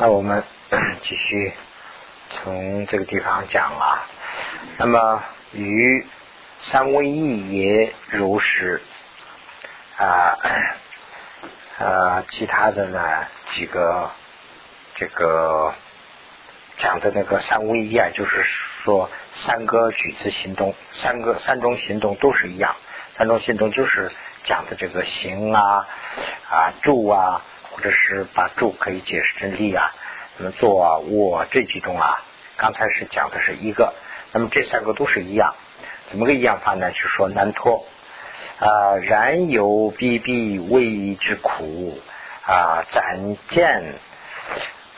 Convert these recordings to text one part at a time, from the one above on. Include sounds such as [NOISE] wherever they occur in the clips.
那我们 [COUGHS] 继续从这个地方讲啊。那么与三位一也如是啊啊，其他的呢几个这个讲的那个三位一啊，就是说三个举子行动，三个三种行动都是一样，三种行动就是讲的这个行啊啊住啊。或者是把住可以解释成立啊，那么坐啊卧这几种啊，刚才是讲的是一个，那么这三个都是一样，怎么个一样法呢？就说难脱啊，然有逼逼为之苦啊，斩剑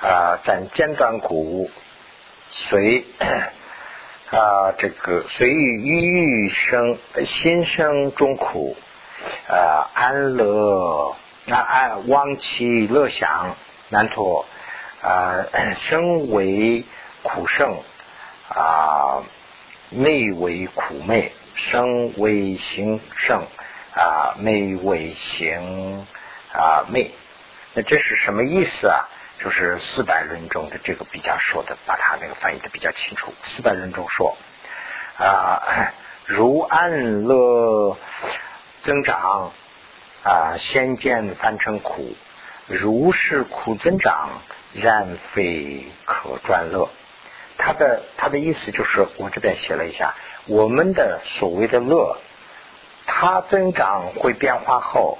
啊，斩尖断骨，随啊这个随欲欲生心生中苦啊，安乐。那按望其乐想难脱 [COUGHS] 啊，生为苦胜啊，昧为苦昧，生为行胜啊，昧为行啊昧。那这是什么意思啊？就是四百论中的这个比较说的，把它那个翻译的比较清楚。四百论中说啊，[COUGHS] 如安乐增长。啊，先见凡成苦，如是苦增长，然非可转乐。他的他的意思就是，我这边写了一下，我们的所谓的乐，它增长会变化后，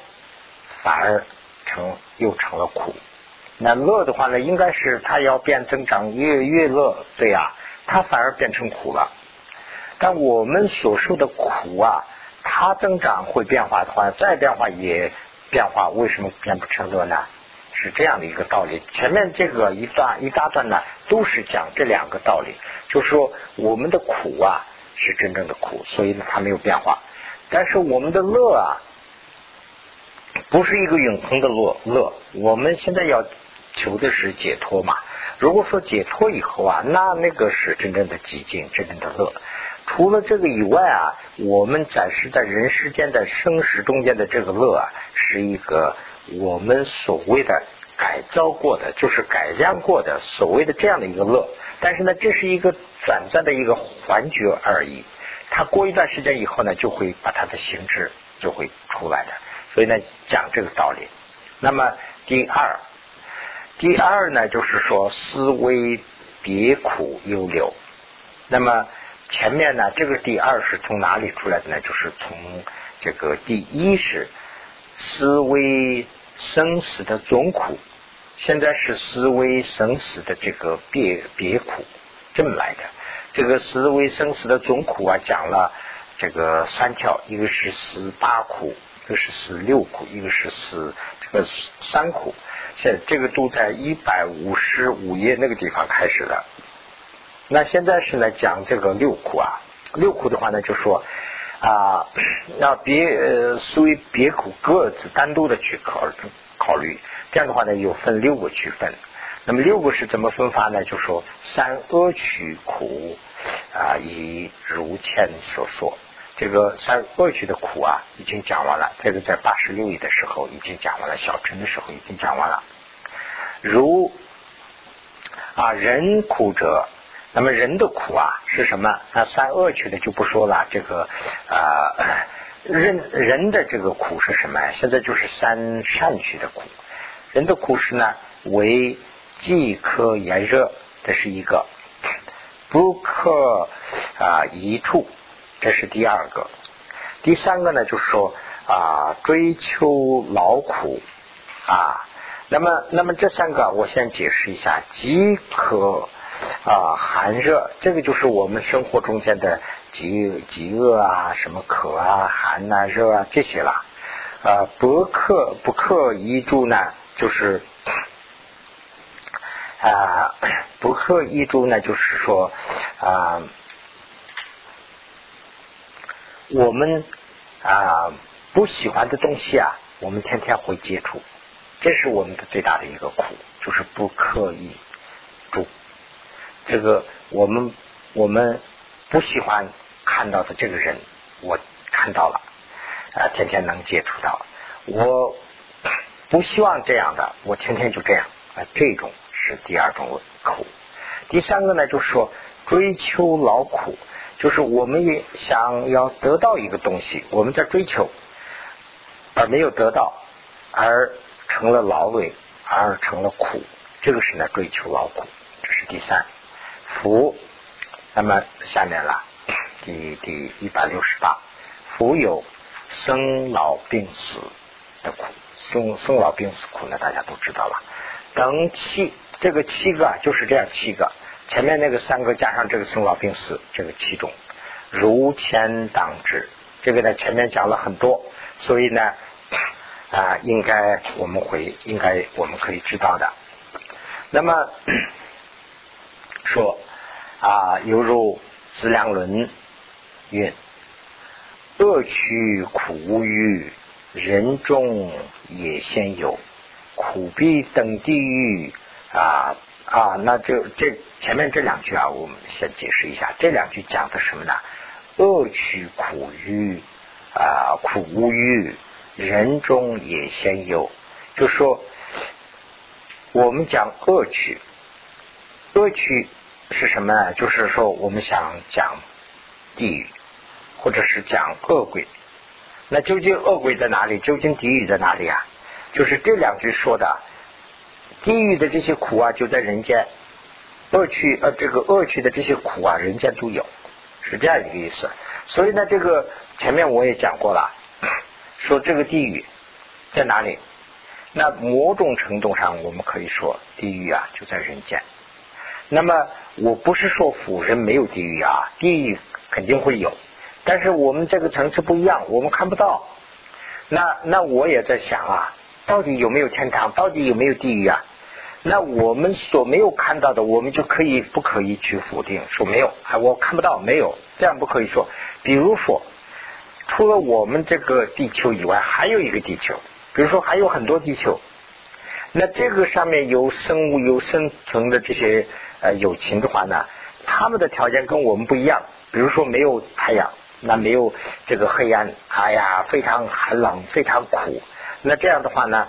反而成又成了苦。那乐的话呢，应该是它要变增长越越乐，对呀，它反而变成苦了。但我们所受的苦啊。它增长会变化的话，再变化也变化，为什么变不成乐呢？是这样的一个道理。前面这个一段一大段呢，都是讲这两个道理，就是说我们的苦啊是真正的苦，所以呢它没有变化。但是我们的乐啊，不是一个永恒的乐乐。我们现在要求的是解脱嘛。如果说解脱以后啊，那那个是真正的寂静，真正的乐。除了这个以外啊，我们暂时在人世间的生死中间的这个乐啊，是一个我们所谓的改造过的，就是改良过的所谓的这样的一个乐。但是呢，这是一个短暂的一个幻觉而已。它过一段时间以后呢，就会把它的形质就会出来的。所以呢，讲这个道理。那么第二，第二呢，就是说思维别苦忧流。那么。前面呢，这个第二是从哪里出来的呢？就是从这个第一是思维生死的总苦，现在是思维生死的这个别别苦这么来的。这个思维生死的总苦啊，讲了这个三条，一个是十八苦，一个是十六苦，一个是十这个三苦。现这个都在一百五十五页那个地方开始的。那现在是呢讲这个六苦啊，六苦的话呢就说啊，那别呃属于别苦各自单独的去考考虑，这样的话呢有分六个区分。那么六个是怎么分法呢？就说三恶取苦啊，以如前所说，这个三恶取的苦啊已经讲完了，这个在八十六页的时候已经讲完了，小乘的时候已经讲完了。如啊人苦者。那么人的苦啊是什么？那三恶趣的就不说了。这个啊，人人的这个苦是什么？现在就是三善趣的苦。人的苦是呢，为饥渴炎热，这是一个；不可啊移处，这是第二个。第三个呢，就是说啊，追求劳苦啊。那么，那么这三个我先解释一下：饥渴。啊，寒热，这个就是我们生活中间的饥饥饿啊，什么渴啊、寒呐、热啊这些啦。啊，不克不克一住呢，就是啊，不克一住呢，就是说啊，我们啊不喜欢的东西啊，我们天天会接触，这是我们的最大的一个苦，就是不刻意住。这个我们我们不喜欢看到的这个人，我看到了啊，天天能接触到。我不希望这样的，我天天就这样啊，这种是第二种苦。第三个呢，就是说追求劳苦，就是我们也想要得到一个东西，我们在追求，而没有得到，而成了劳累，而成了苦，这个是呢追求劳苦，这是第三福。那么下面了，第第一百六十八，福有生老病死的苦，生生老病死苦呢，大家都知道了。等七，这个七个就是这样七个，前面那个三个加上这个生老病死，这个七种，如前当之。这个呢前面讲了很多，所以呢啊，应该我们会应该我们可以知道的。那么说。啊，犹如《资粮论》云：“恶趣苦无余，人中也先有；苦逼等地狱。”啊啊，那就这前面这两句啊，我们先解释一下。这两句讲的什么呢？恶趣苦欲啊，苦无余，人中也先有。就说我们讲恶趣，恶趣。是什么呢？就是说，我们想讲地狱，或者是讲恶鬼。那究竟恶鬼在哪里？究竟地狱在哪里啊？就是这两句说的，地狱的这些苦啊，就在人间；恶趣呃，这个恶趣的这些苦啊，人间都有，是这样一个意思。所以呢，这个前面我也讲过了，[CLEARS THROAT] 说这个地狱在哪里？那某种程度上，我们可以说，地狱啊，就在人间。那么我不是说腐人没有地狱啊，地狱肯定会有，但是我们这个层次不一样，我们看不到。那那我也在想啊，到底有没有天堂？到底有没有地狱啊？那我们所没有看到的，我们就可以不可以去否定说没有？啊，我看不到，没有，这样不可以说。比如说，除了我们这个地球以外，还有一个地球，比如说还有很多地球，那这个上面有生物有生存的这些。呃，友情的话呢，他们的条件跟我们不一样。比如说没有太阳，那没有这个黑暗，哎呀，非常寒冷，非常苦。那这样的话呢，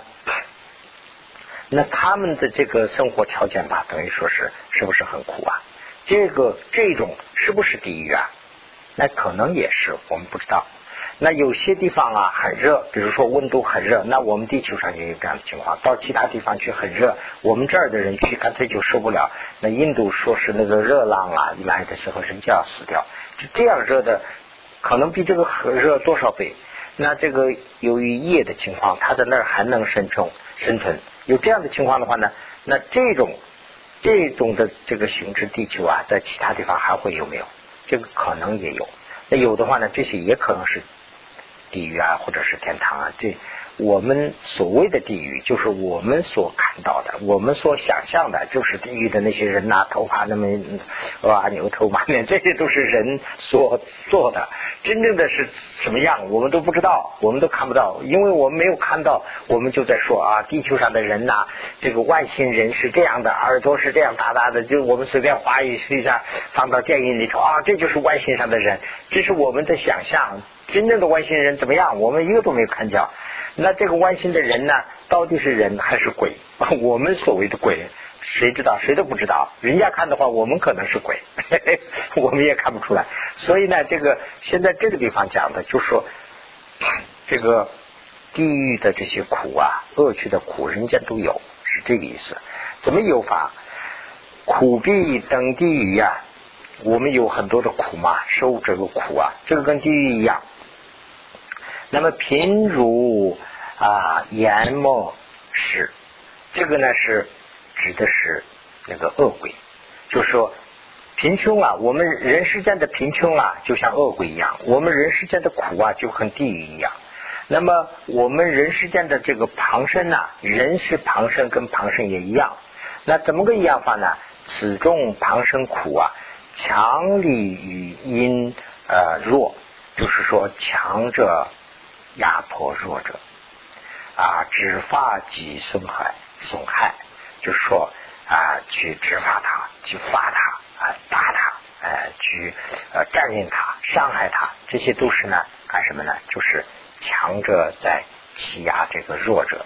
那他们的这个生活条件吧，等于说是是不是很苦啊？这个这种是不是地狱啊？那可能也是，我们不知道。那有些地方啊很热，比如说温度很热，那我们地球上也有这样的情况。到其他地方去很热，我们这儿的人去干脆就受不了。那印度说是那个热浪啊一来的时候，人就要死掉。就这样热的，可能比这个很热多少倍。那这个由于夜的情况，它在那儿还能生存生存。有这样的情况的话呢，那这种这种的这个形制地球啊，在其他地方还会有没有？这个可能也有。那有的话呢，这些也可能是。地狱啊，或者是天堂啊，这我们所谓的地狱，就是我们所看到的，我们所想象的，就是地狱的那些人呐，头发那么哇牛头马面，[LAUGHS] 这些都是人所做的。真正的是什么样，我们都不知道，我们都看不到，因为我们没有看到，我们就在说啊，地球上的人呐，这个外星人是这样的，耳朵是这样大大的，就我们随便画一下，放到电影里头啊，这就是外星上的人，这是我们的想象。真正的外星人怎么样？我们一个都没有看见。那这个外星的人呢？到底是人还是鬼？[LAUGHS] 我们所谓的鬼，谁知道？谁都不知道。人家看的话，我们可能是鬼，嘿 [LAUGHS] 嘿我们也看不出来。所以呢，这个现在这个地方讲的，就说这个地狱的这些苦啊，恶趣的苦，人家都有，是这个意思。怎么有法？苦必等地狱呀！我们有很多的苦嘛，受这个苦啊，这个跟地狱一样。那么贫如啊阎魔是，这个呢是指的是那个恶鬼，就说贫穷啊，我们人世间的贫穷啊，就像恶鬼一样；我们人世间的苦啊，就跟地狱一样。那么我们人世间的这个旁生呐，人是旁生，跟旁生也一样。那怎么个一样法呢？此中旁生苦啊，强力与阴呃弱，就是说强者。压迫弱者啊，执法即损害，损害就是说啊，去执法他，去罚他，啊，打他，哎，去呃占领他，伤害他，这些都是呢，干什么呢？就是强者在欺压这个弱者。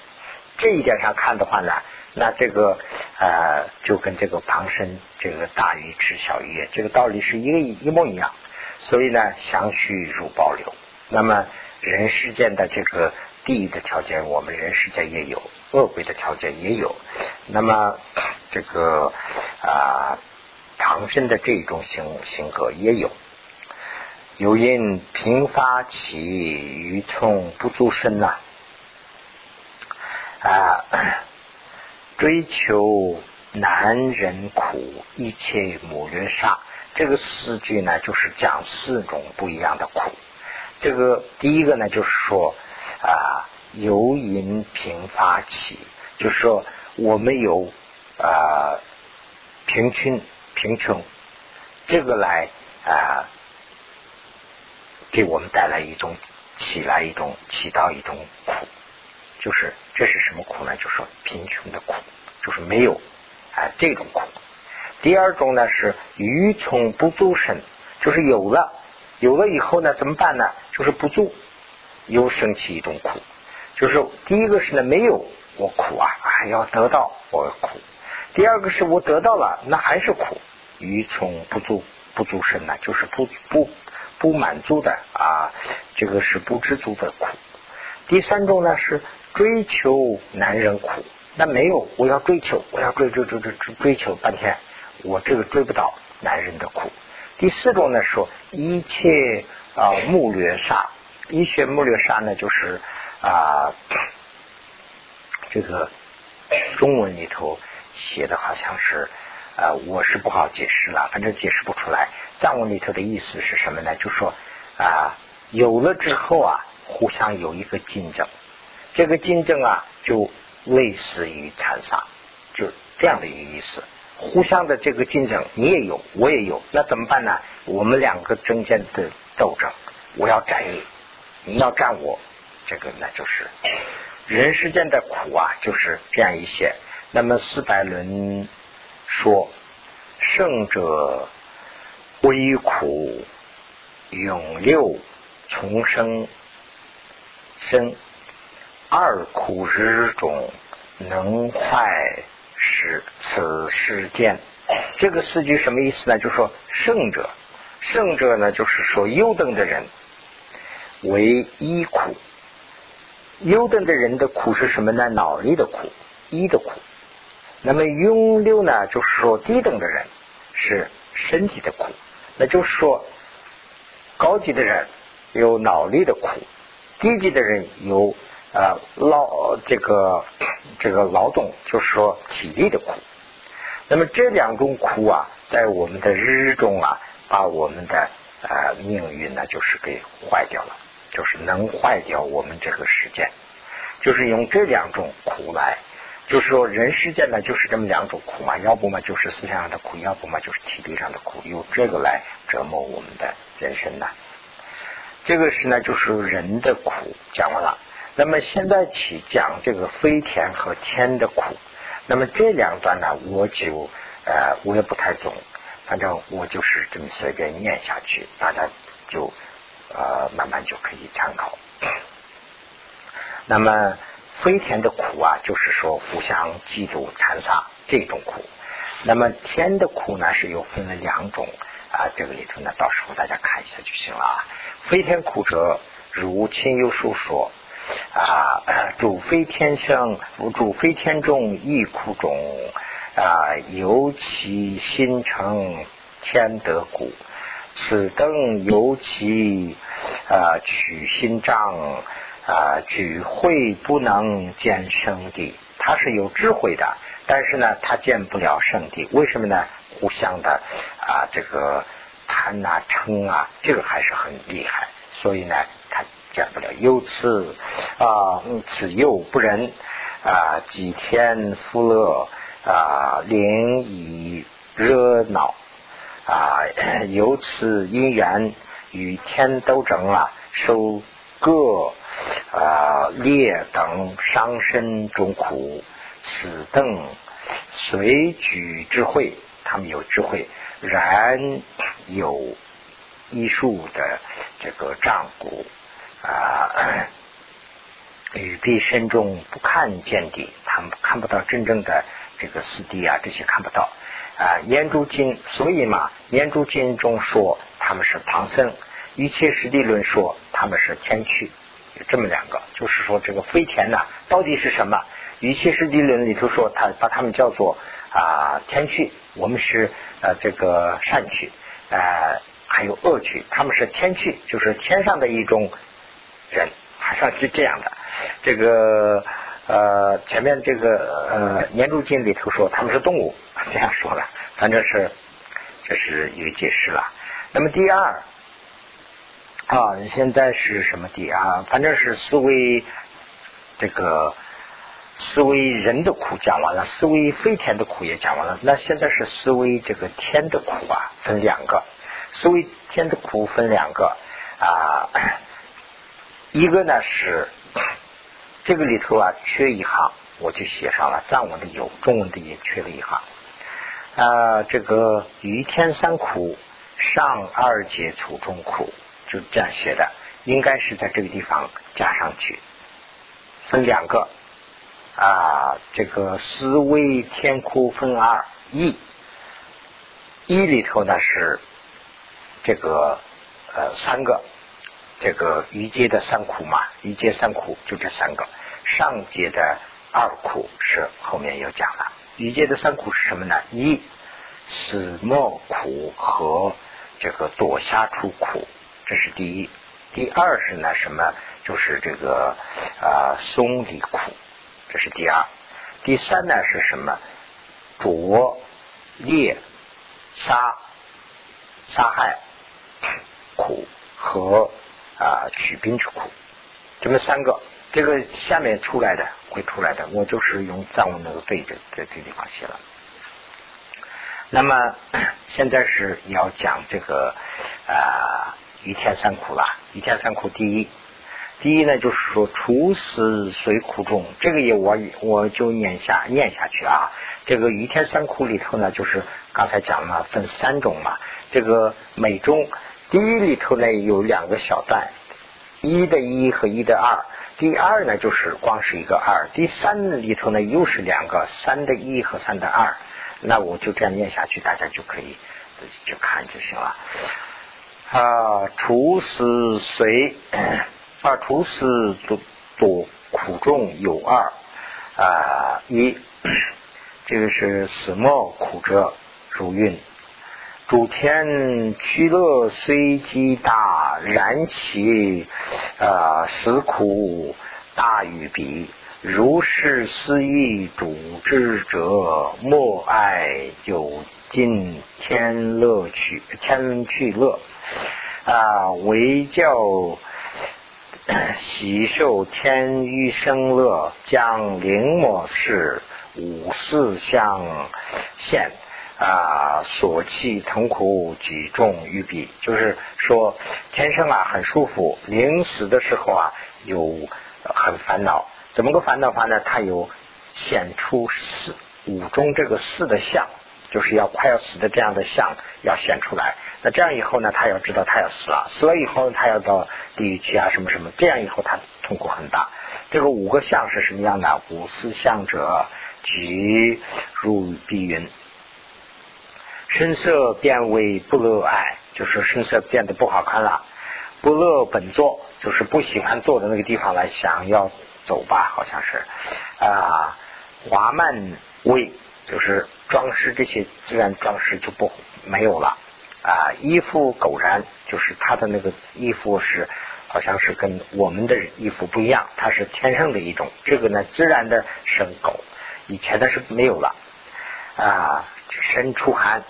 这一点上看的话呢，那这个呃就跟这个旁生这个大鱼吃小鱼这个道理是一个一模一样。所以呢，相续如保留。那么人世间的这个地狱的条件，我们人世间也有；恶鬼的条件也有。那么 [CLEARS THROAT] 这个啊，唐僧的这种性性格也有。有因频发起愚从不足身呐啊，[CLEARS THROAT] 追求男人苦，一切母略杀。这个四句呢，就是讲四种不一样的苦。这个第一个呢，就是说啊，由因贫发起，就是说我们有啊贫穷贫穷，这个来啊给我们带来一种起来一种起到一种苦，就是这是什么苦呢？就是说贫穷的苦，就是没有啊这种苦。第二种呢是愚穷不足身，就是有了，有了以后呢怎么办呢？就是不做，又升起一种苦。就是第一个是呢没有我苦啊，还要得到我苦；第二个是我得到了，那还是苦。愚从不足不足身呢，就是不不不满足的啊，这个是不知足的苦。第三种呢是追求男人苦，那没有，我要追求，我要追追追追追追求半天。我这个追不到男人的苦。第四种呢，说一切啊目略杀，一切目略杀呢，就是啊这个中文里头写的好像是啊，我是不好解释了，反正解释不出来。藏文里头的意思是什么呢？就说啊有了之后啊，互相有一个竞争，这个竞争啊，就类似于残杀，就这样的一个意思。互相的这个竞争，你也有，我也有，那怎么办呢？我们两个中间的斗争，我要占你，你要占我，这个那就是人世间的苦啊，就是这样一些。那么四百轮说，胜者微苦，永六重生生二苦之中，能坏。是此世间，这个四句什么意思呢？就是说胜者，圣者呢，就是说优等的人为一苦，优等的人的苦是什么呢？脑力的苦，一的苦。那么庸六呢，就是说低等的人是身体的苦。那就是说高级的人有脑力的苦，低级的人有。呃，劳这个这个劳动就是说体力的苦，那么这两种苦啊，在我们的日中啊，把我们的呃命运呢，就是给坏掉了，就是能坏掉我们这个时间，就是用这两种苦来，就是说人世间呢，就是这么两种苦嘛，要不嘛就是思想上的苦，要不嘛就是体力上的苦，用这个来折磨我们的人生呢，这个是呢，就是人的苦讲完了。那么现在起讲这个飞天和天的苦，那么这两段呢，我就呃我也不太懂，反正我就是这么随便念下去，大家就呃慢慢就可以参考。那么飞天的苦啊，就是说互相嫉妒残杀这种苦。那么天的苦呢，是又分了两种啊，这个里头呢，到时候大家看一下就行了啊。飞天苦者，如亲友书说。啊，主非天生，主非天中，亦苦种啊，尤其心诚天德故，此等尤其啊取心障啊，举慧不能见圣地。他是有智慧的，但是呢，他见不了圣地。为什么呢？互相的啊，这个贪啊嗔啊，这个还是很厉害。所以呢，他。见不了，又此啊，此又不仁啊，几天福乐啊，灵以热闹啊，由此因缘与天斗争啊，受各啊劣等伤身中苦，此等随举智慧，他们有智慧，然有医术的这个丈夫。啊，语闭身中不看见地，他们看不到真正的这个四谛啊，这些看不到啊。念珠经，所以嘛，念珠经中说他们是唐僧，一切实地论说他们是天趣，有这么两个，就是说这个飞天呐，到底是什么？一切实地论里头说他把他们叫做啊天趣，我们是呃这个善趣，呃还有恶趣，他们是天趣，就是天上的一种人。好像是这样的，这个呃前面这个呃《年珠经》里头说他们是动物，这样说了，反正是这是一个解释了。那么第二啊，现在是什么第二？反正是思维这个思维人的苦讲完了，思维飞天的苦也讲完了。那现在是思维这个天的苦啊，分两个，思维天的苦分两个啊。一个呢是这个里头啊缺一行，我就写上了。藏文的有，中文的也缺了一行。啊，这个于天三苦，上二节处中苦，就这样写的，应该是在这个地方加上去。分两个啊，这个思维天苦分二一，一里头呢是这个呃三个。这个余阶的三苦嘛，余阶三苦就这三个，上阶的二苦是后面又讲了。余阶的三苦是什么呢？一死莫苦和这个躲下出苦，这是第一。第二是呢什么？就是这个啊松离苦，这是第二。第三呢是什么？灼猎杀杀害苦和。啊，取兵去苦，这么三个，这个下面出来的会出来的，我就是用藏文那个对着在这地方写了。那么 [CLEARS THROAT] 现在是要讲这个啊，一天三苦了。一天三苦，第一，第一呢就是说处死随苦中，这个也我我就念下念下去啊。这个一天三苦里头呢，就是刚才讲了分三种嘛，这个每中。第一里头呢有两个小段，一的一和一的二。第二呢就是光是一个二。第三里头呢又是两个三的一和三的二。那我就这样念下去，大家就可以自己去看就行了。啊，除死随啊，除死多多苦重有二啊，一 [COUGHS] 这个是死莫苦者如运。主天趋乐虽极大，然其啊死苦大于彼。如是思义主之者，莫爱有尽天乐趣，天趣乐啊，为教喜受天欲生乐，将灵魔事五四相现。啊，所弃痛苦举重于彼，就是说天生啊很舒服，临死的时候啊有很烦恼。怎么个烦恼法呢？他有显出四五中这个四的相，就是要快要死的这样的相要显出来。那这样以后呢，他要知道他要死了，死了以后他要到地狱去啊什么什么，这样以后他痛苦很大。这个五个相是什么样的？五四相者，即入碧云。声色变为不乐爱，就是声色变得不好看了。不乐本座，就是不喜欢坐的那个地方来，想要走吧，好像是啊。华曼威，就是装饰这些自然装饰就不没有了啊。衣服狗然，就是他的那个衣服是好像是跟我们的衣服不一样，它是天生的一种。这个呢，自然的生狗，以前的是没有了啊。身出汗。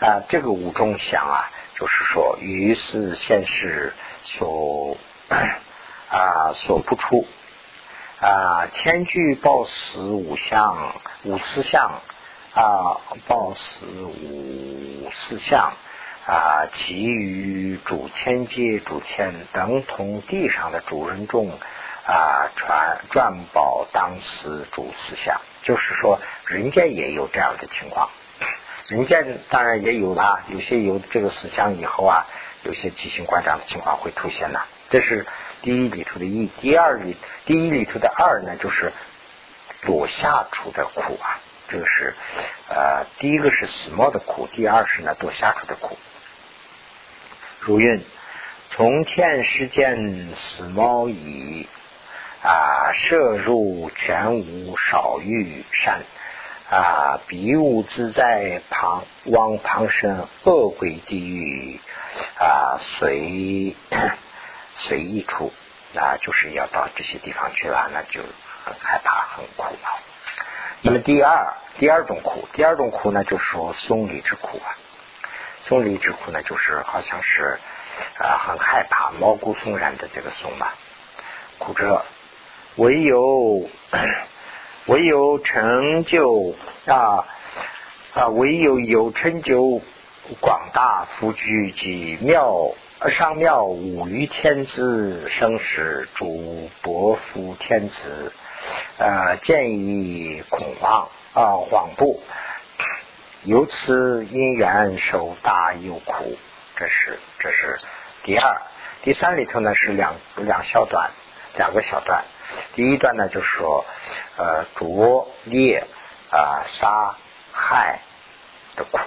啊，这个五中想啊，就是说，于是现是所啊所不出啊，天具报死五相五四相啊，报死五四相啊，其余主天界主天等同地上的主人众啊，传转宝当死主四相，就是说，人间也有这样的情况。人间当然也有啦，有些有这个思想以后啊，有些奇形怪状的情况会出现呐。这是第一里头的一，第二里第一里头的二呢，就是左下处的苦啊。这个是呃，第一个是死猫的苦，第二是呢左下处的苦。如云：从天时见死猫矣，啊，射入全无少欲善。啊，比武自在旁往旁生恶鬼地狱啊，随随意处啊，就是要到这些地方去了，那就很害怕，很苦恼。那么第二第二种苦，第二种苦呢，就是说松离之苦啊。松离之苦呢，就是好像是啊，很害怕，毛骨悚然的这个松嘛。苦者唯有。唯有成就啊啊，唯有有成就广大福聚及妙上妙五于天子生时主伯父天子呃，见以恐慌啊恍怖，由此因缘受大忧苦。这是这是第二，第三里头呢是两两小段，两个小段。第一段呢，就是说，呃，夺猎啊、杀害的苦，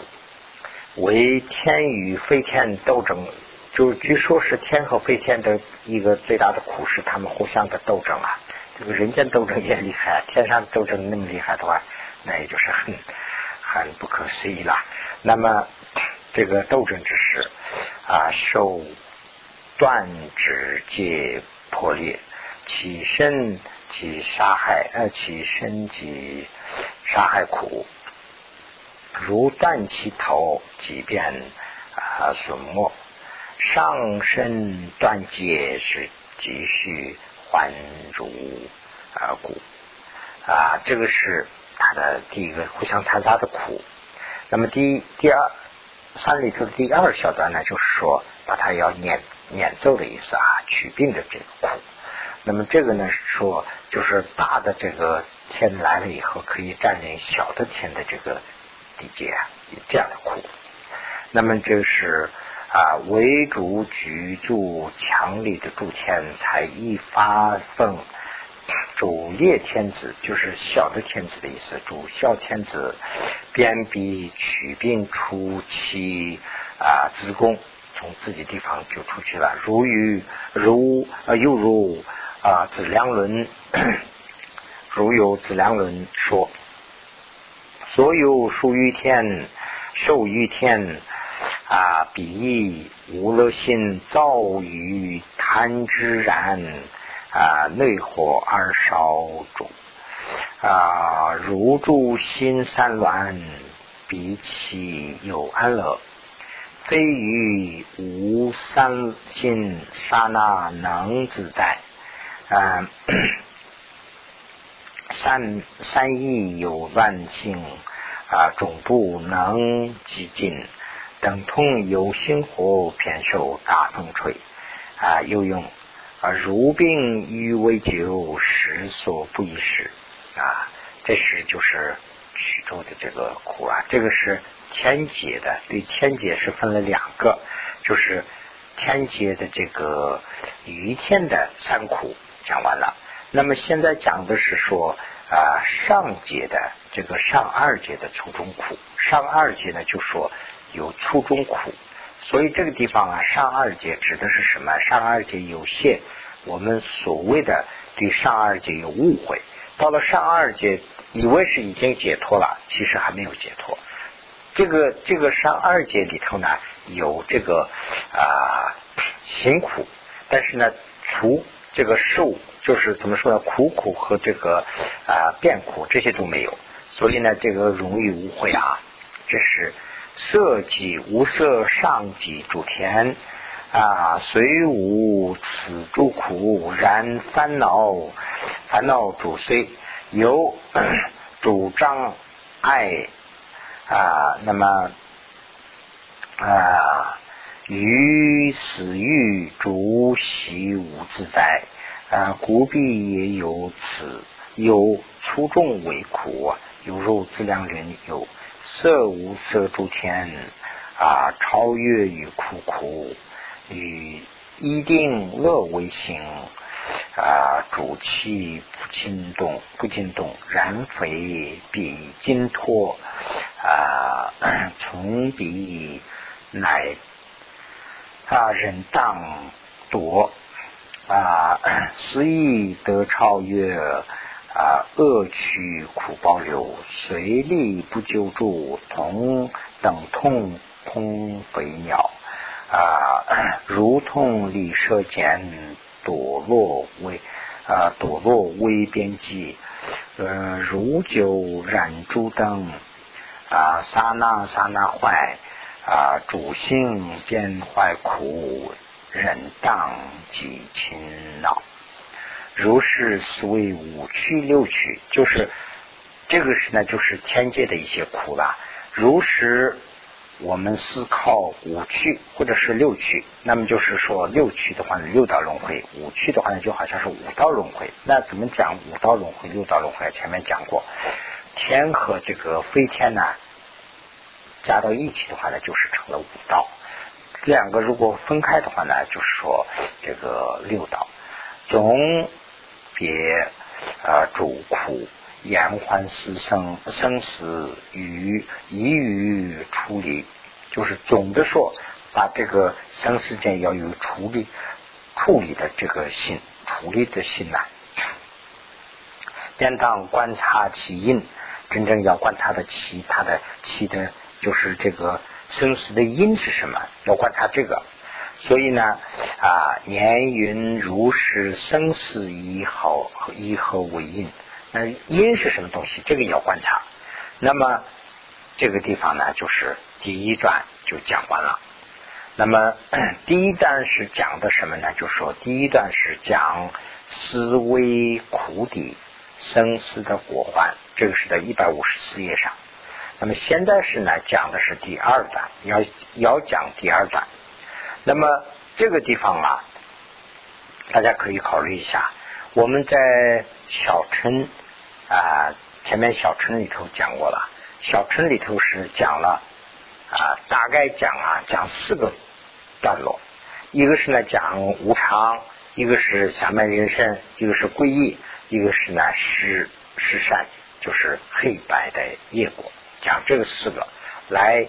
为天与非天斗争，就据说是天和非天的一个最大的苦是他们互相的斗争啊。这个人间斗争也厉害，天上斗争那么厉害的话，那也就是很很不可思议了。那么这个斗争之时啊，受断指戒破裂。起身即杀害，呃，起身即杀害苦，如断其头，即便啊损没；上身断节是继续还如啊骨啊，这个是他的第一个互相残杀的苦。那么第一第二三里头的第二小段呢，就是说把它要撵撵走的意思啊，取病的这个苦。那么这个呢，说就是大的这个天来了以后，可以占领小的天的这个地界，这样的苦。那么这是啊，为主居住强力的诸天，才一发奋主列天子，就是小的天子的意思。主孝天子，鞭逼取兵出其啊子宫，从自己地方就出去了，如与如啊又如。啊，子良伦如有子良伦说：所有属于天，受于天啊，彼无乐心造于贪之然啊，内火而烧主啊，如住心三乱，彼其有安乐，非于无三心刹那能自在。啊，三三意有万性啊，总不能极尽，等同有心火偏受大风吹啊，又用啊如病欲为酒，时所不宜食啊，这是就是许多的这个苦啊，这个是天劫的，对天劫是分了两个，就是天劫的这个于天的三苦。讲完了，那么现在讲的是说啊上节的这个上二节的初中苦，上二节呢就说有初中苦，所以这个地方啊上二节指的是什么？上二节有限我们所谓的对上二节有误会，到了上二节以为是已经解脱了，其实还没有解脱。这个这个上二节里头呢有这个啊辛苦，但是呢除。这个受就是怎么说呢？苦苦和这个啊变苦这些都没有，所以呢，这个容易误会啊。这是色即无色上即主天啊，虽无此诸苦，然烦恼烦恼主虽由 [COUGHS] 主张爱啊，那么啊。于死欲主喜无自在啊，故必也有此有粗重为苦，有肉自量人有色无色诸天啊，超越于苦苦与一定乐为行啊，主气不惊动，不惊动，然肥比金脱啊，[CLEARS THROAT] 从彼乃啊人当夺啊，[COUGHS] 思意得超越啊，恶趣苦保留，随力不救助，同等痛空飞鸟。啊，[COUGHS] 如同离射间堕落为啊堕落微边际，呃如酒燃烛灯啊刹那刹那坏啊主性变坏苦人当即勤恼，如是思维五趣六趣，就是这个是呢，就是天界的一些苦了，如是。我们思考五趣或者是六趣，那么就是说六趣的话呢，六道轮回；五趣的话呢，就好像是五道轮回。那怎么讲五道轮回、六道轮回？前面讲过，天和这个飞天呢，加到一起的话呢，就是成了五道；两个如果分开的话呢，就是说这个六道。总别啊主苦。延缓死生生死与易于处理，就是总的说，把这个生死间要有处理处理的这个心，处理的心呐。便当观察其因，真正要观察的其他的其的，就是这个生死的因是什么？要观察这个。所以呢，啊，年云如是生死以好以何为因？那因是什么东西？这个要观察。那么这个地方呢，就是第一段就讲完了。那么第一段是讲的什么呢？就说第一段是讲思维苦底生死的果患，这个是在一百五十四页上。那么现在是呢，讲的是第二段，要要讲第二段。那么这个地方啊，大家可以考虑一下，我们在小城。啊，前面小城里头讲过了，小城里头是讲了啊，大概讲啊，讲四个段落，一个是呢讲无常，一个是下面人生，一个是皈依，一个是呢是是善，就是黑白的业果，讲这个四个来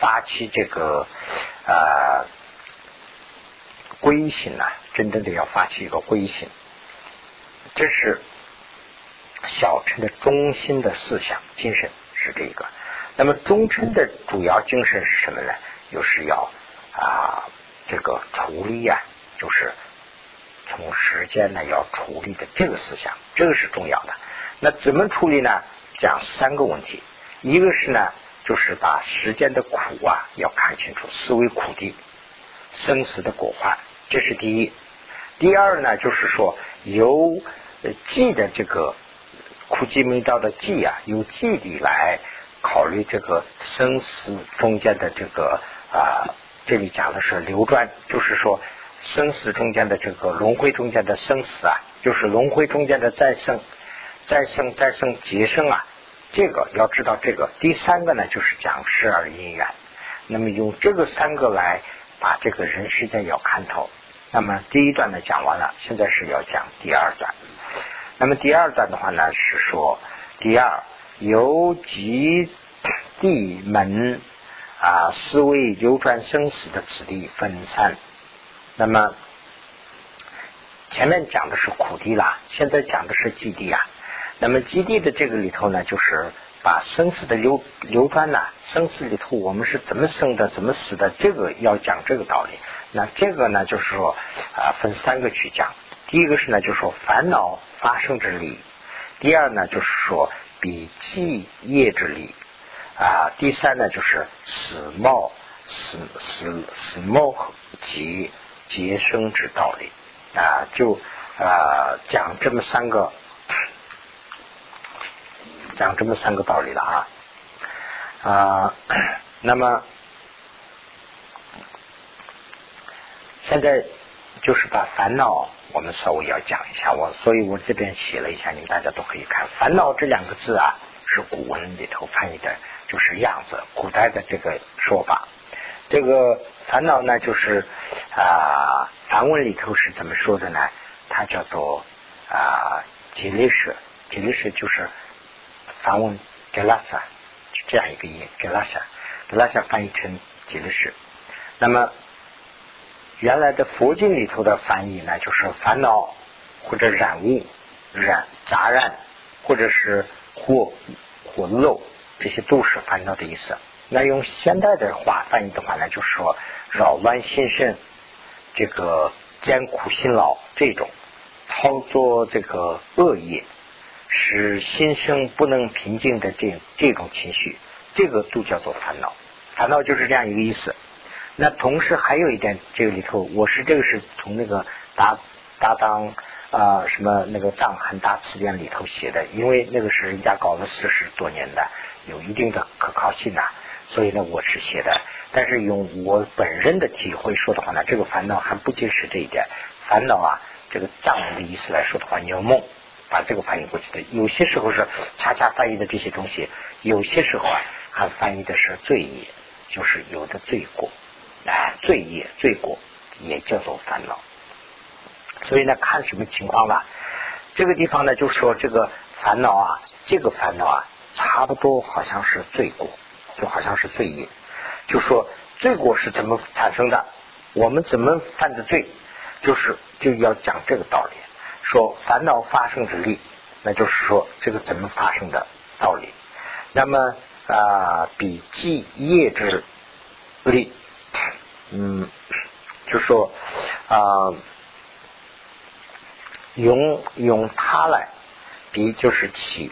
发起这个啊归心呐，真正的要发起一个归心，这是。小乘的中心的思想精神是这个，那么中乘的主要精神是什么呢？就是要啊这个处理呀，就是从时间呢要处理的这个思想，这个是重要的。那怎么处理呢？讲三个问题，一个是呢，就是把时间的苦啊要看清楚，思维苦地生死的果患，这是第一。第二呢，就是说由记的这个。苦集没道的记啊，由记里来考虑这个生死中间的这个啊，这里讲的是流转，就是说生死中间的这个轮回中间的生死啊，就是轮回中间的再生、再生、再生、结生啊，这个要知道这个。第三个呢，就是讲十二因缘，那么用这个三个来把这个人世间要看透。那么第一段呢讲完了，现在是要讲第二段。那么第二段的话呢，是说第二由极地门啊思维流转生死的此地分散。那么前面讲的是苦地啦，现在讲的是基地啊。那么基地的这个里头呢，就是把生死的流流转呐，生死里头我们是怎么生的，怎么死的，这个要讲这个道理。那这个呢，就是说啊，分三个去讲。第一个是呢，就是说烦恼。发生之理，第二呢，就是说比记业之理啊，第三呢，就是死冒死死死冒及劫生之道理啊，就啊讲这么三个，讲这么三个道理了啊啊，[CLEARS THROAT] 那么现在就是把烦恼。我们稍微要讲一下，我所以我这边写了一下，你们大家都可以看。烦恼这两个字啊，是古文里头翻译的，就是样子，古代的这个说法。这个烦恼呢，就是啊，梵文里头是怎么说的呢？它叫做啊，吉利舍，吉利舍就是梵文 galasa，这样一个音，galasa，galasa 翻译成吉利舍。那么原来的佛经里头的翻译呢，就是烦恼或者染物、染杂染，或者是或或漏，这些都是烦恼的意思。那用现代的话翻译的话呢，就是说扰乱心神，这个艰苦辛劳这种操作这个恶业，使心生不能平静的这这种情绪，这个都叫做烦恼。烦恼就是这样一个意思。那同时还有一点，这个里头，我是这个是从那个搭搭档啊什么那个藏汉大词典里头写的，因为那个是人家搞了四十多年的，有一定的可靠性呐。所以呢，我是写的，但是用我本人的体会说的话呢，这个烦恼还不仅是这一点。烦恼啊，这个藏文的意思来说的话，你要梦把这个翻译过去的。有些时候是恰恰翻译的这些东西，有些时候啊，还翻译的是罪业，就是有的罪过，哎，罪业罪过也叫做烦恼。所以呢，看什么情况吧。这个地方呢，就说这个烦恼啊，这个烦恼啊，差不多好像是罪过。就好像是罪业，就说罪过是怎么产生的？我们怎么犯的罪？就是就要讲这个道理，说烦恼发生之力，那就是说这个怎么发生的道理。那么啊，比记业之力，嗯，就说啊，用用它来比就是起，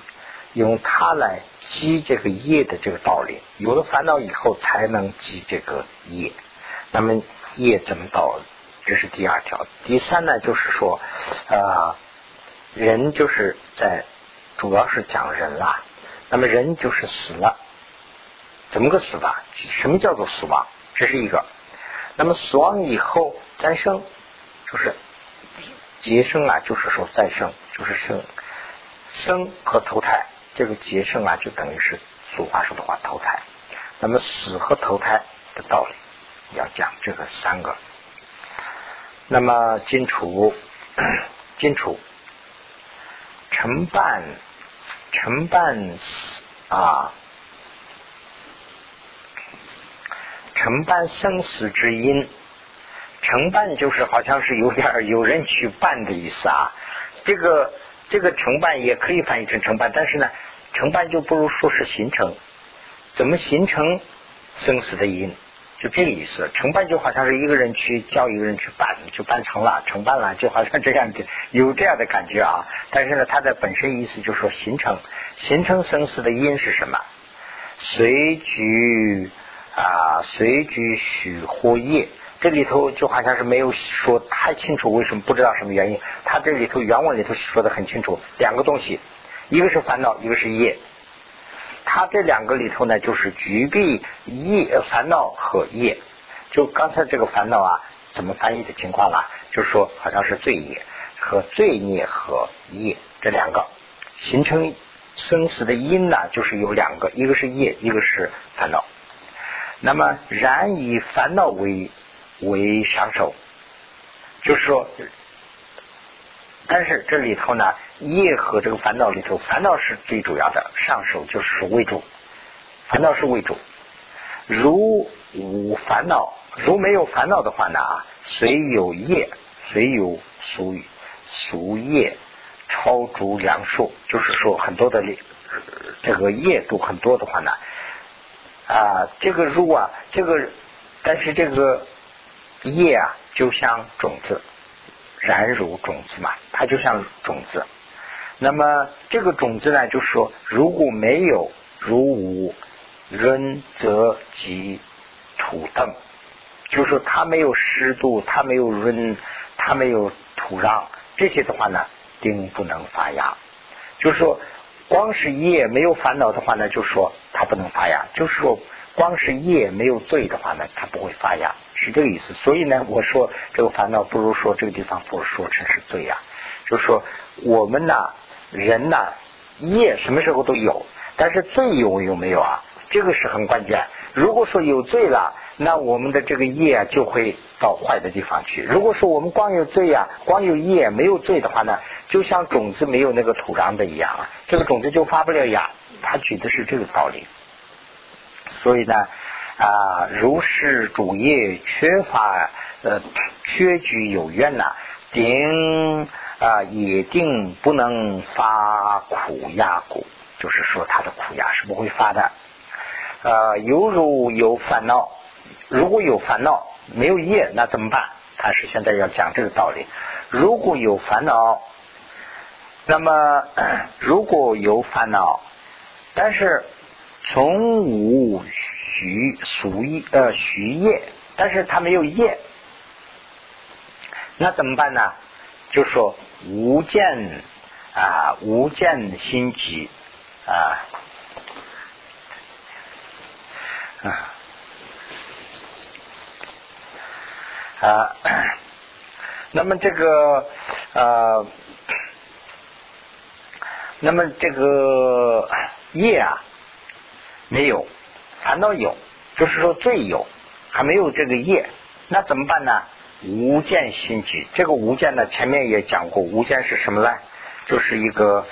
用它来。积这个业的这个道理，有了烦恼以后才能积这个业。那么业怎么到？这是第二条。第三呢，就是说，呃，人就是在主要是讲人啦。那么人就是死了，怎么个死法？什么叫做死亡？这是一个。那么死亡以后再生，就是结生啊，就是说再生，就是生生和投胎。这个结生啊，就等于是俗话说的话投胎。那么死和投胎的道理，要讲这个三个。那么金楚，[COUGHS] 金楚，承办承办啊，承办生死之因，承办就是好像是有点有人去办的意思啊。这个这个承办也可以翻译成承办，但是呢。承办就不如说是形成，怎么形成生死的因？就这个意思。承办就好像是一个人去叫一个人去办，就办成了，承办了，就好像这样的有这样的感觉啊。但是呢，它的本身意思就是说形成，形成生死的因是什么？随举啊，随举许或业，这里头就好像是没有说太清楚，为什么不知道什么原因？它这里头原文里头说的很清楚，两个东西。一个是烦恼，一个是业。它这两个里头呢，就是局避业、烦恼和业。就刚才这个烦恼啊，怎么翻译的情况啦？就是说，好像是罪业和罪孽和业这两个形成生死的因呢，就是有两个，一个是业，一个是烦恼。那么，然以烦恼为为上手，就是说。但是这里头呢，业和这个烦恼里头，烦恼是最主要的，上手就是为主，烦恼是为主。如无烦恼，如没有烦恼的话呢啊，虽有业，虽有俗俗业，超诸良数，就是说很多的这个业都很多的话呢，啊，这个如啊，这个，但是这个业啊，就像种子。然如种子嘛，它就像种子。那么这个种子呢，就是说，如果没有如无润泽及土等，就是说它没有湿度，它没有润，它没有土壤，这些的话呢，定不能发芽。就是说，光是叶没有烦恼的话呢，就说它不能发芽。就是说。光是业没有罪的话呢，它不会发芽，是这个意思。所以呢，我说这个烦恼不如说这个地方不如说成是罪呀。就说我们呢，人呢，业什么时候都有，但是罪有有没有啊？这个是很关键。如果说有罪了，那我们的这个业啊就会到坏的地方去。如果说我们光有罪呀，光有业没有罪的话呢，就像种子没有那个土壤的一样啊，这个种子就发不了芽。他举的是这个道理。所以呢，啊，如是主业缺乏呃缺居有怨呐，定啊也定不能发苦压苦，就是说他的苦压是不会发的。呃，犹如有烦恼，如果有烦恼没有业，那怎么办？他是现在要讲这个道理。如果有烦恼，那么 [COUGHS] 如果有烦恼，但是从无徐属业呃徐业，但是他没有业，那怎么办呢？就说无见啊，无见心急啊。啊啊，那么这个呃，那么这个业啊，没有烦恼有，就是说罪有，还没有这个业，那怎么办呢？无间心急，这个无间呢，前面也讲过，无间是什么呢？就是一个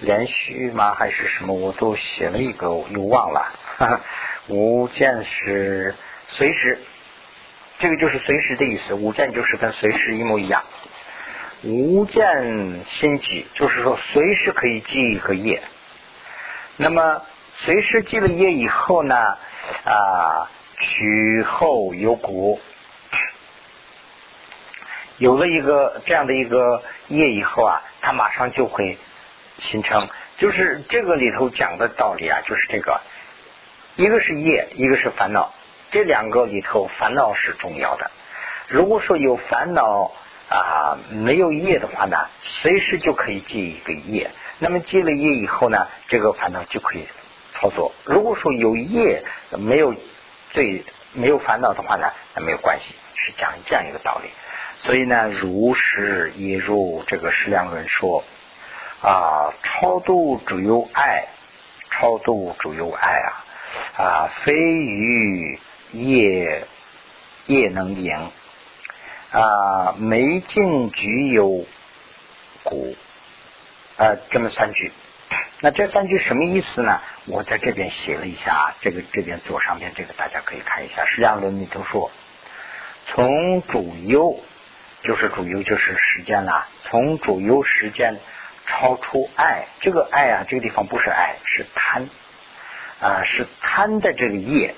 连续吗？还是什么？我都写了一个，我又忘了。[LAUGHS] 无间是随时，这个就是随时的意思。无间就是跟随时一模一样。无间心记，就是说随时可以记一个业。那么随时记了业以后呢，啊，取后有果，有了一个这样的一个业以后啊，它马上就会形成。就是这个里头讲的道理啊，就是这个。一个是业，一个是烦恼，这两个里头烦恼是重要的。如果说有烦恼啊，没有业的话呢，随时就可以记一个业。那么记了业以后呢，这个烦恼就可以操作。如果说有业没有对没有烦恼的话呢，那没有关系，是讲这样一个道理。所以呢，如是也如这个释量论说啊，超度主有爱，超度主有爱啊。啊，非于业业能赢啊，没尽具有故啊，这么三句。那这三句什么意思呢？我在这边写了一下，这个这边左上边这个大家可以看一下。实际上论里头说，从主优就是主优就是时间啦，从主优时间超出爱，这个爱啊，这个地方不是爱，是贪。啊，是贪的这个业，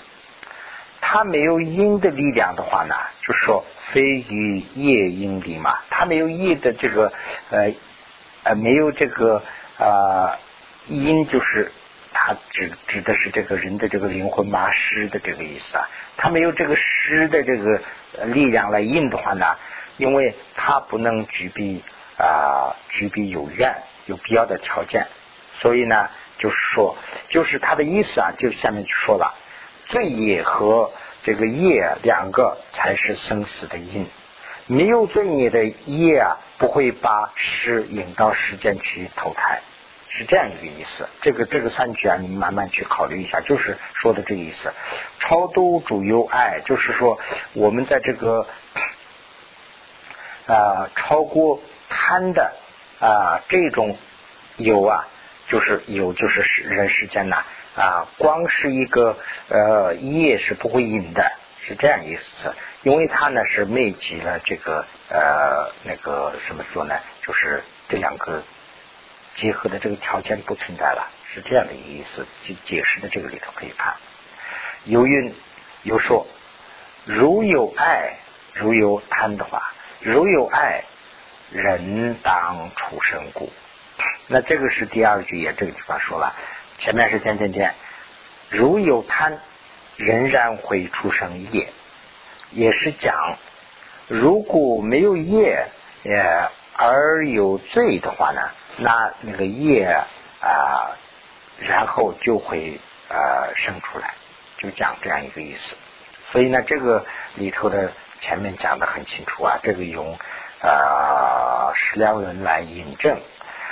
它没有因的力量的话呢，就说非于业因力嘛，它没有业的这个呃呃，没有这个啊因，就是它指指的是这个人的这个灵魂嘛，师的这个意思啊，它没有这个师的这个力量来应的话呢，因为它不能具备啊具备有愿有必要的条件，所以呢。就是说，就是他的意思啊，就下面就说了，罪业和这个业两个才是生死的因，没有罪业的业啊，不会把尸引到时间去投胎，是这样一个意思。这个这个三句啊，你们慢慢去考虑一下，就是说的这个意思。超度主有爱，就是说我们在这个啊超过贪的啊这种有啊。就是有，就是人世间呐啊，光是一个呃业是不会引的，是这样意思。因为它呢是密集了这个呃那个什么说呢？就是这两个结合的这个条件不存在了，是这样的一个意思。解解释的这个里头可以看。有云有说，如有爱，如有贪的话，如有爱，人当出生故。那这个是第二句，也这个地方说了，前面是天天天，如有贪，仍然会出生业，也是讲，如果没有业，呃，而有罪的话呢，那那个业啊，然后就会呃生出来，就讲这样一个意思。所以呢，这个里头的前面讲的很清楚啊，这个用啊十两人来引证。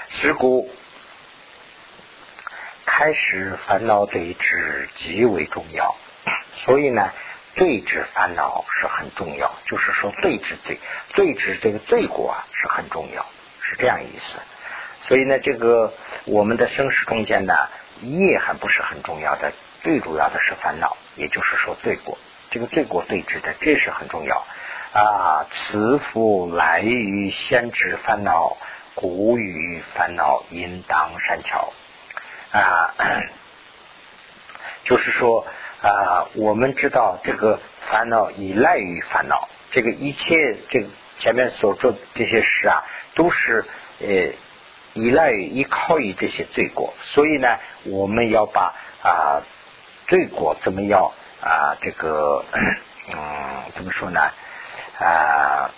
是故，开始烦恼对治极为重要，所以呢，对治烦恼是很重要。就是说，对治罪，对治这个罪过啊是很重要，是这样意思。所以呢，这个我们的生死中间呢，业还不是很重要的，最主要的是烦恼，也就是说罪过。这个罪过对治的，这是很重要啊。慈父来于先知烦恼，古语烦恼应当善巧啊。[CLEARS THROAT] 就是说啊，我们知道这个烦恼依赖于烦恼，这个一切这个前面所做的这些事啊，都是呃依赖于依靠于这些罪过，所以呢，我们要把啊罪过怎么样？啊，这个 [CLEARS THROAT] 嗯，怎么说呢？啊，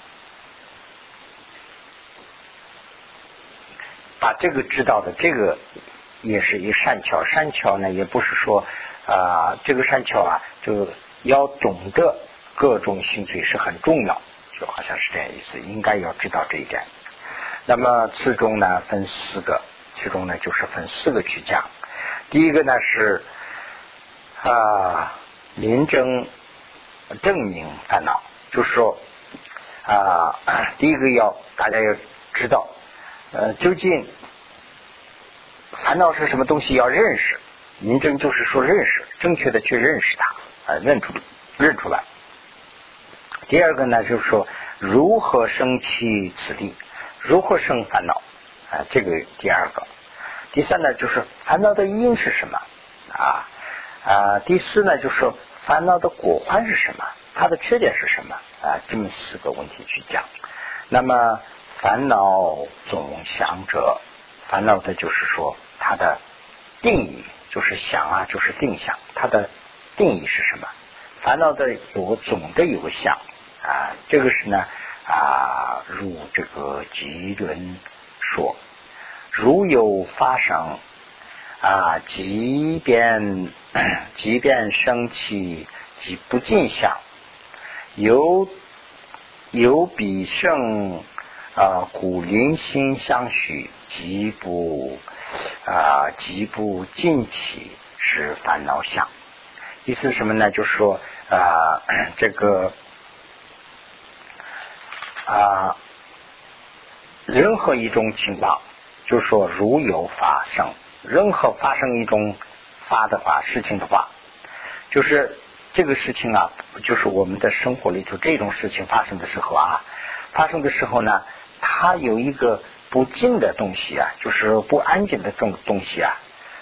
把这个知道的，这个也是一善巧。善巧呢，也不是说啊，这个善巧啊，就要懂得各种心罪是很重要，就好像是这样意思。应该要知道这一点。那么其中呢，分四个，其中呢就是分四个去讲。第一个呢是啊。临证证明烦恼，就是说啊，第一个要大家要知道，呃，究竟烦恼是什么东西？要认识，临证就是说认识，正确的去认识它，啊，认出认出来。第二个呢，就是说如何生起此地，如何生烦恼啊？这个第二个。第三呢，就是烦恼的因是什么啊？啊，第四呢，就是烦恼的果患是什么？它的缺点是什么？啊，这么四个问题去讲。那么烦恼总想者，烦恼的就是说它的定义，就是想啊，就是定想。它的定义是什么？烦恼的有个总的有个想啊，这个是呢啊，入这个吉伦说，如有发生。啊，即便 [CLEARS THROAT] 即便生气，即不尽相，有有彼胜啊，故临心相许，即不啊，即不尽起，是烦恼相。意思什么呢？就是说啊，[CLEARS THROAT] 这个啊，任何一种情况，就说如有发生。任何发生一种发的话事情的话，就是这个事情啊，就是我们的生活里头这种事情发生的时候啊，发生的时候呢，它有一个不静的东西啊，就是不安静的这种东西啊，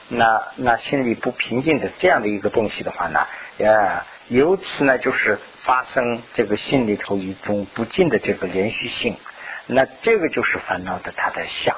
那那心里不平静的这样的一个东西的话呢，呃，由此呢就是发生这个心里头一种不尽的这个连续性，那这个就是烦恼的它的相。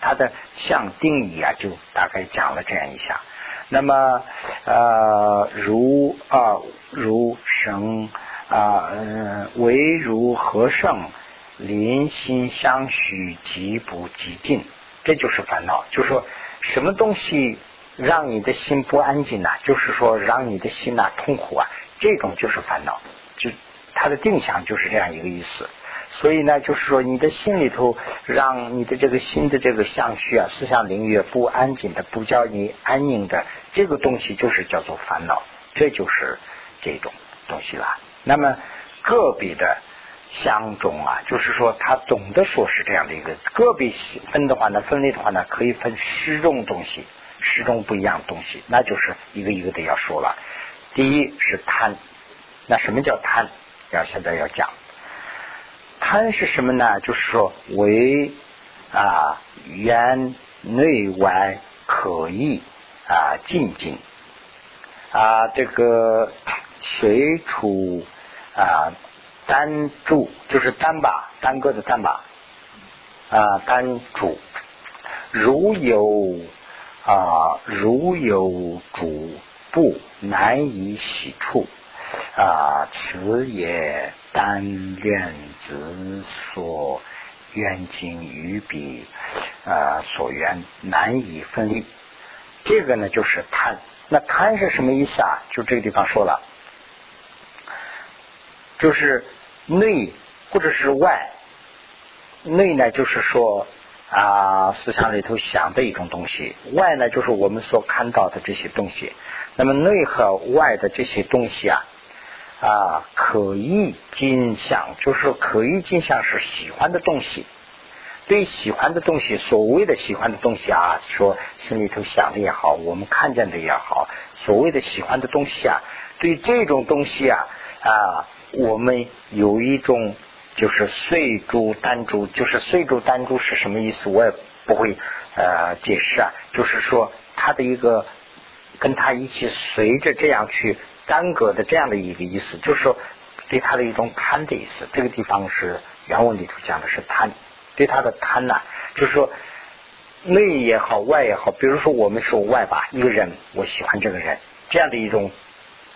它的相定义啊，就大概讲了这样一下。那么呃，如啊如生啊嗯，唯如何胜，临心相许，极不极尽，这就是烦恼。就是说，什么东西让你的心不安静呢？就是说，让你的心呐痛苦啊，这种就是烦恼。就它的定向就是这样一个意思。所以呢，就是说，你的心里头，让你的这个心的这个相续啊，思想领域不安静的，不叫你安宁的，这个东西就是叫做烦恼，这就是这种东西了。那么个别的相种啊，就是说，它总的说是这样的一个个别分的话呢，分类的话呢，可以分十种东西，十种不一样的东西，那就是一个一个的要说了。第一是贪，那什么叫贪？要现在要讲。贪是什么呢？就是说为啊，远内外可以啊，进进啊，这个随处啊，单住就是单把单个的单把啊，单住如有啊，如有主不难以洗处啊，此也。单恋子所愿境与彼啊所缘难以分离，这个呢就是贪。那贪是什么意思啊？就这个地方说了，就是内或者是外。内呢就是说啊思想里头想的一种东西。外呢，就是我们所看到的这些东西。那么内和外的这些东西啊，啊，可意镜像，就是可意镜像是喜欢的东西。对喜欢的东西，所谓的喜欢的东西啊，说心里头想的也好，我们看见的也好，所谓的喜欢的东西啊，对这种东西啊啊，我们有一种就是碎珠单珠，就是碎珠单珠是什么意思？我也不会呃解释啊，就是说它的一个跟他一起随着这样去耽搁的这样的一个意思，就是说对他的一种贪的意思。这个地方是原文里头讲的是贪。对他的贪呐，就是说内也好，外也好，比如说我们说外吧，一个人我喜欢这个人，这样的一种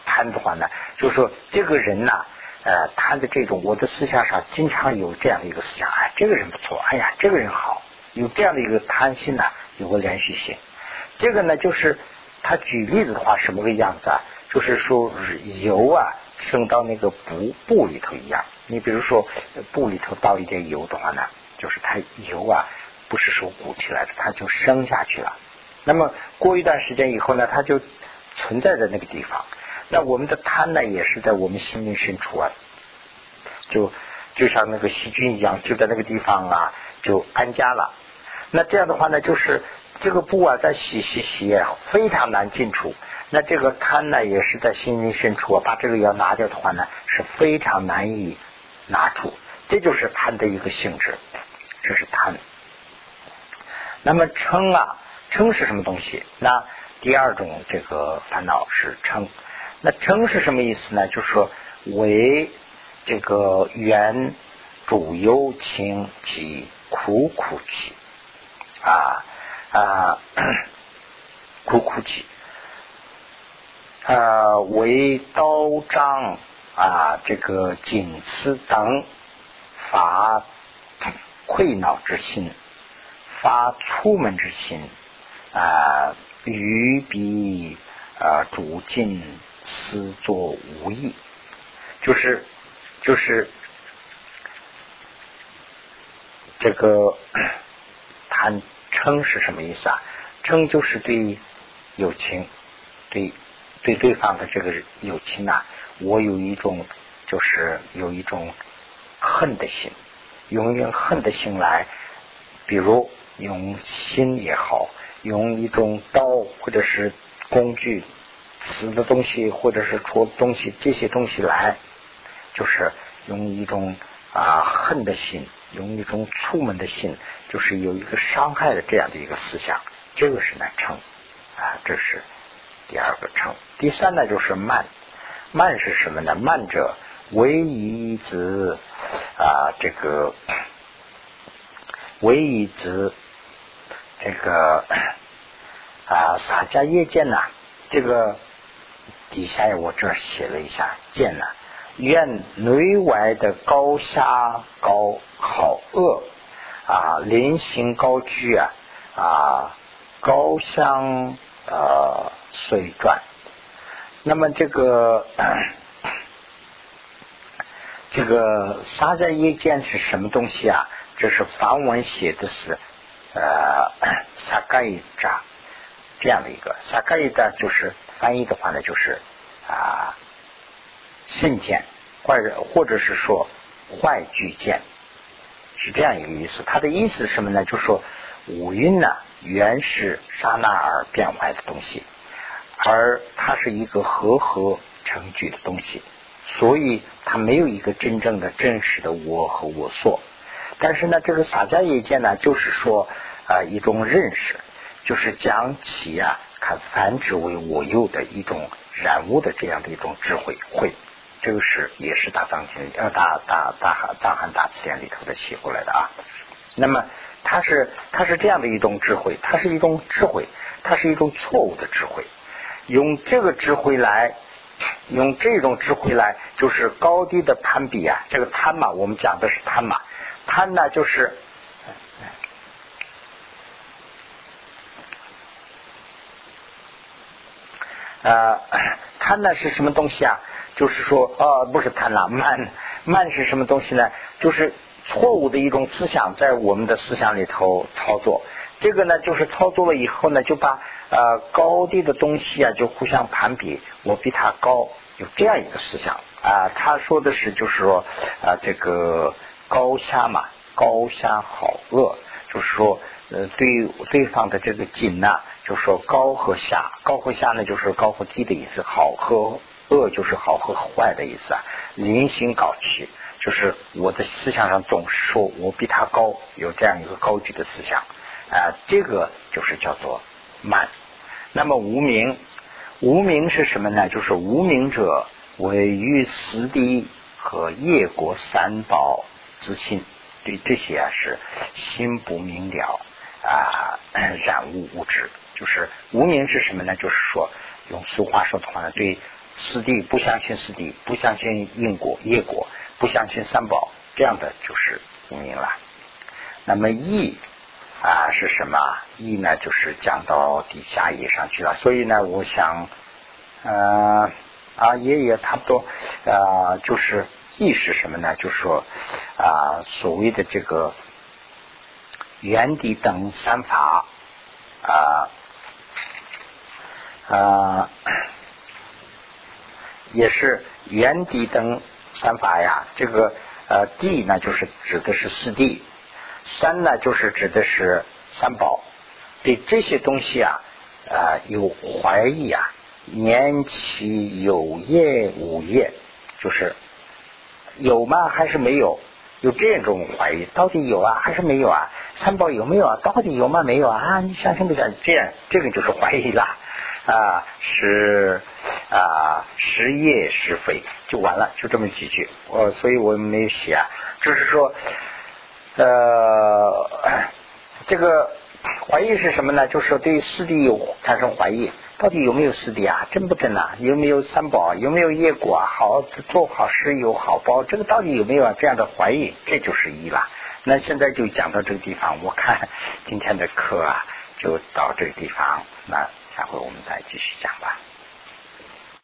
贪的话呢，就是说这个人呐，呃，贪的这种，我的思想上经常有这样的一个思想，哎，这个人不错，哎呀，这个人好，有这样的一个贪心呐，有个连续性。这个呢，就是他举例子的话，什么个样子啊？就是说油啊，升到那个布布里头一样。你比如说布里头倒一点油的话呢？就是它油啊，不是说鼓起来的，它就升下去了。那么过一段时间以后呢，它就存在在那个地方。那我们的贪呢，也是在我们心灵深处啊，就就像那个细菌一样，就在那个地方啊，就安家了。那这样的话呢，就是这个布啊，在洗洗洗，非常难进出。那这个贪呢，也是在心灵深处啊，把这个要拿掉的话呢，是非常难以拿出。这就是贪的一个性质。这是贪。那么嗔啊，嗔是什么东西？那第二种这个烦恼是嗔。那嗔是什么意思呢？就是说为这个缘主忧情及苦苦起啊啊苦苦起啊为刀章啊这个锦丝等法。愧恼之心，发出门之心啊，于彼啊主尽思作无益，就是就是这个 [COUGHS] 谈嗔是什么意思啊？嗔就是对友情，对对对方的这个友情呐，我有一种就是有一种恨的心。用用恨的心来，比如用心也好，用一种刀或者是工具、死的东西或者是戳东西这些东西来，就是用一种啊恨的心，用一种粗门的心，就是有一个伤害的这样的一个思想，这个是难称啊，这是第二个称。第三呢就是慢，慢是什么呢？慢者。唯一子啊，这个唯一子这个啊，洒家业见呐，这个底下我这写了一下见呐，愿内外的高下高好恶啊，临行高居啊啊，高香呃水转，那么这个。这个沙在耶见是什么东西啊？这是梵文写的是呃萨盖扎这样的一个萨盖扎，就是翻译的话呢，就是啊圣剑，或者或者是说坏巨剑，是这样一个意思。它的意思是什么呢？就是说五蕴呢原是刹那而变坏的东西，而它是一个和合成具的东西。所以它没有一个真正的真实的我和我所，但是呢，这个洒家业见呢，就是说啊一种认识，就是将其啊看繁殖为我有的一种染物的这样的一种智慧会，这个是也是大藏经呃大大大汉藏汉大词典里头的写过来的啊。那么它是它是这样的一种智慧，它是一种智慧，它是一种错误的智慧，用这个智慧来。用这种智慧来，就是高低的攀比啊。这个贪嘛，我们讲的是贪嘛。贪呢，就是呃，贪呢是什么东西啊？就是说，哦，不是贪婪，慢慢是什么东西呢？就是错误的一种思想在我们的思想里头操作。这个呢，就是操作了以后呢，就把呃高低的东西啊，就互相攀比，我比他高，有这样一个思想啊。他说的是，就是说啊，这个高下嘛，高下好恶，就是说呃对对方的这个紧呐，就说高和下，高和下呢就是高和低的意思，好和恶就是好和坏的意思啊。临行高起，就是我的思想上总是说我比他高，有这样一个高级的思想。啊，这个就是叫做慢。那么无名，无名是什么呢？就是无名者为于死地和业国三宝之心，对这些啊是心不明了啊，染污无知。就是无名是什么呢？就是说用俗话说的话呢，对师弟不相信师弟，不相信因果业果，不相信三宝，这样的就是无名了。那么义。啊，是什么？义呢？就是讲到底下义上去了。所以呢，我想，呃，啊，也也差不多，啊，就是义是什么呢？就是说，啊，所谓的这个原地等三法，啊，啊，也是原地等三法呀。这个呃，地呢，就是指的是四谛。三呢，就是指的是三宝，对这些东西啊，啊有怀疑啊，年其有业无业，就是有吗？还是没有？有这种怀疑，到底有啊，还是没有啊？三宝有没有啊？到底有吗？没有啊？你相信不相信？这样，这个就是怀疑了啊，是啊，是业是非，就完了，就这么几句。我所以我没有写，啊，就是说。呃，这个怀疑是什么呢？就是对四谛有产生怀疑，到底有没有四谛啊？真不真啊？有没有三宝？有没有业果？好做好事有好报？这个到底有没有啊？这样的怀疑，这就是一了。那现在就讲到这个地方，我看今天的课啊，就到这个地方。那下回我们再继续讲吧。